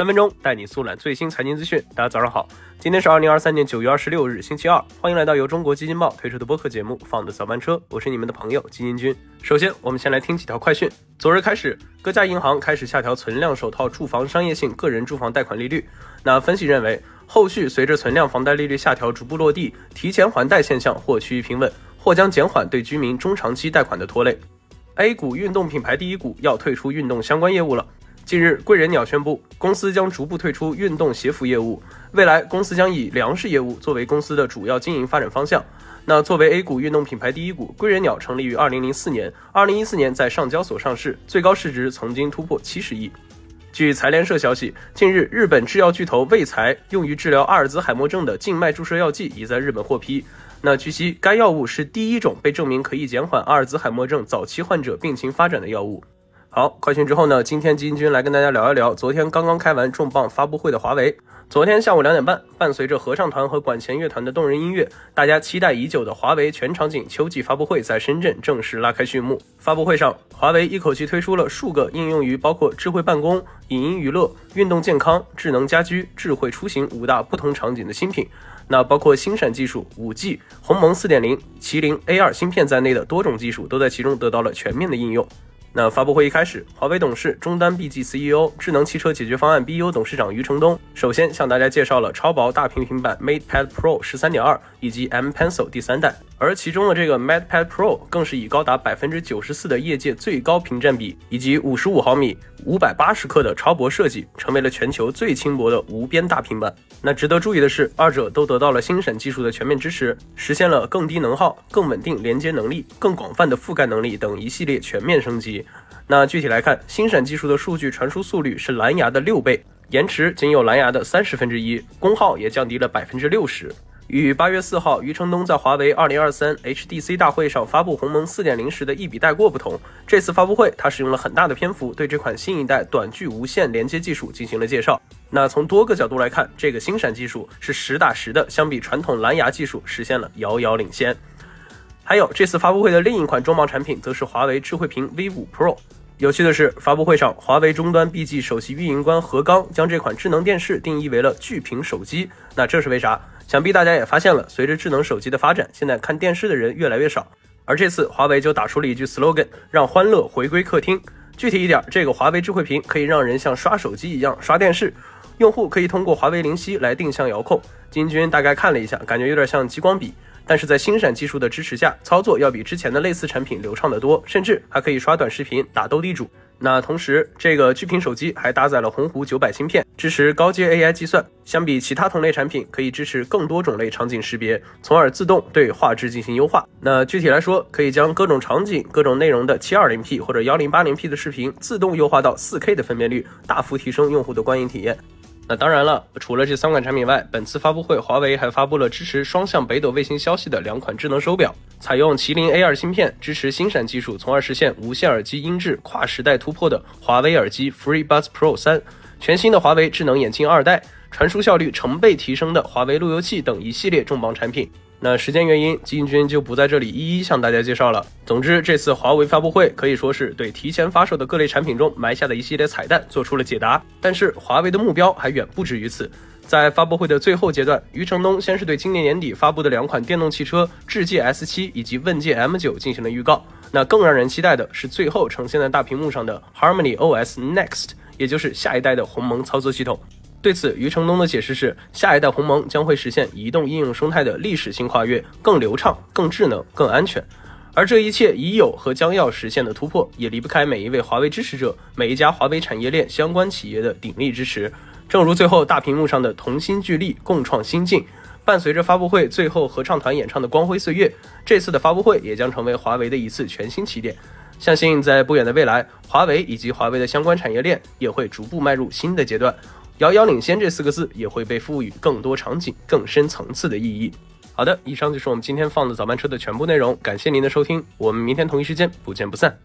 三分钟带你速览最新财经资讯。大家早上好，今天是二零二三年九月二十六日，星期二。欢迎来到由中国基金报推出的播客节目《放的早班车》，我是你们的朋友基金君。首先，我们先来听几条快讯。昨日开始，各家银行开始下调存量首套住房商业性个人住房贷款利率。那分析认为，后续随着存量房贷利率下调逐步落地，提前还贷现象或趋于平稳，或将减缓对居民中长期贷款的拖累。A 股运动品牌第一股要退出运动相关业务了。近日，贵人鸟宣布，公司将逐步退出运动鞋服业务，未来公司将以粮食业务作为公司的主要经营发展方向。那作为 A 股运动品牌第一股，贵人鸟成立于二零零四年，二零一四年在上交所上市，最高市值曾经突破七十亿。据财联社消息，近日日本制药巨头卫材用于治疗阿尔兹海默症的静脉注射药剂已在日本获批。那据悉，该药物是第一种被证明可以减缓阿尔兹海默症早期患者病情发展的药物。好，快讯之后呢？今天基金君来跟大家聊一聊昨天刚刚开完重磅发布会的华为。昨天下午两点半，伴随着合唱团和管弦乐团的动人音乐，大家期待已久的华为全场景秋季发布会在深圳正式拉开序幕。发布会上，华为一口气推出了数个应用于包括智慧办公、影音娱乐、运动健康、智能家居、智慧出行五大不同场景的新品。那包括星闪技术、五 G、鸿蒙四点零、麒麟 A 二芯片在内的多种技术都在其中得到了全面的应用。那发布会一开始，华为董事、终端 BG CEO、智能汽车解决方案 BU 董事长余承东首先向大家介绍了超薄大屏平板 MatePad Pro 十三点二以及 M Pencil 第三代，而其中的这个 MatePad Pro 更是以高达百分之九十四的业界最高屏占比，以及五十五毫米、五百八十克的超薄设计，成为了全球最轻薄的无边大平板。那值得注意的是，二者都得到了星闪技术的全面支持，实现了更低能耗、更稳定连接能力、更广泛的覆盖能力等一系列全面升级。那具体来看，星闪技术的数据传输速率是蓝牙的六倍，延迟仅有蓝牙的三十分之一，功耗也降低了百分之六十。与八月四号余承东在华为二零二三 HDC 大会上发布鸿蒙四点零时的一笔带过不同，这次发布会他使用了很大的篇幅对这款新一代短距无线连接技术进行了介绍。那从多个角度来看，这个星闪技术是实打实的，相比传统蓝牙技术实现了遥遥领先。还有这次发布会的另一款重磅产品，则是华为智慧屏 V 五 Pro。有趣的是，发布会上，华为终端 BG 首席运营官何刚将这款智能电视定义为了巨屏手机。那这是为啥？想必大家也发现了，随着智能手机的发展，现在看电视的人越来越少。而这次华为就打出了一句 slogan，让欢乐回归客厅。具体一点，这个华为智慧屏可以让人像刷手机一样刷电视，用户可以通过华为灵犀来定向遥控。金军大概看了一下，感觉有点像激光笔。但是在星闪技术的支持下，操作要比之前的类似产品流畅得多，甚至还可以刷短视频、打斗地主。那同时，这个巨屏手机还搭载了鸿鹄九百芯片，支持高阶 AI 计算。相比其他同类产品，可以支持更多种类场景识别，从而自动对画质进行优化。那具体来说，可以将各种场景、各种内容的 720P 或者 1080P 的视频自动优化到 4K 的分辨率，大幅提升用户的观影体验。那当然了，除了这三款产品外，本次发布会华为还发布了支持双向北斗卫星消息的两款智能手表，采用麒麟 A2 芯片，支持星闪技术，从而实现无线耳机音质跨时代突破的华为耳机 FreeBuds Pro 三，全新的华为智能眼镜二代，传输效率成倍提升的华为路由器等一系列重磅产品。那时间原因，金君就不在这里一一向大家介绍了。总之，这次华为发布会可以说是对提前发售的各类产品中埋下的一系列彩蛋做出了解答。但是，华为的目标还远不止于此。在发布会的最后阶段，余承东先是对今年年底发布的两款电动汽车智界 S7 以及问界 M9 进行了预告。那更让人期待的是，最后呈现在大屏幕上的 Harmony OS Next，也就是下一代的鸿蒙操作系统。对此，余承东的解释是，下一代鸿蒙将会实现移动应用生态的历史性跨越，更流畅、更智能、更安全。而这一切已有和将要实现的突破，也离不开每一位华为支持者、每一家华为产业链相关企业的鼎力支持。正如最后大屏幕上的同心聚力，共创新境。伴随着发布会最后合唱团演唱的光辉岁月，这次的发布会也将成为华为的一次全新起点。相信在不远的未来，华为以及华为的相关产业链也会逐步迈入新的阶段。遥遥领先这四个字也会被赋予更多场景、更深层次的意义。好的，以上就是我们今天放的早班车的全部内容，感谢您的收听，我们明天同一时间不见不散。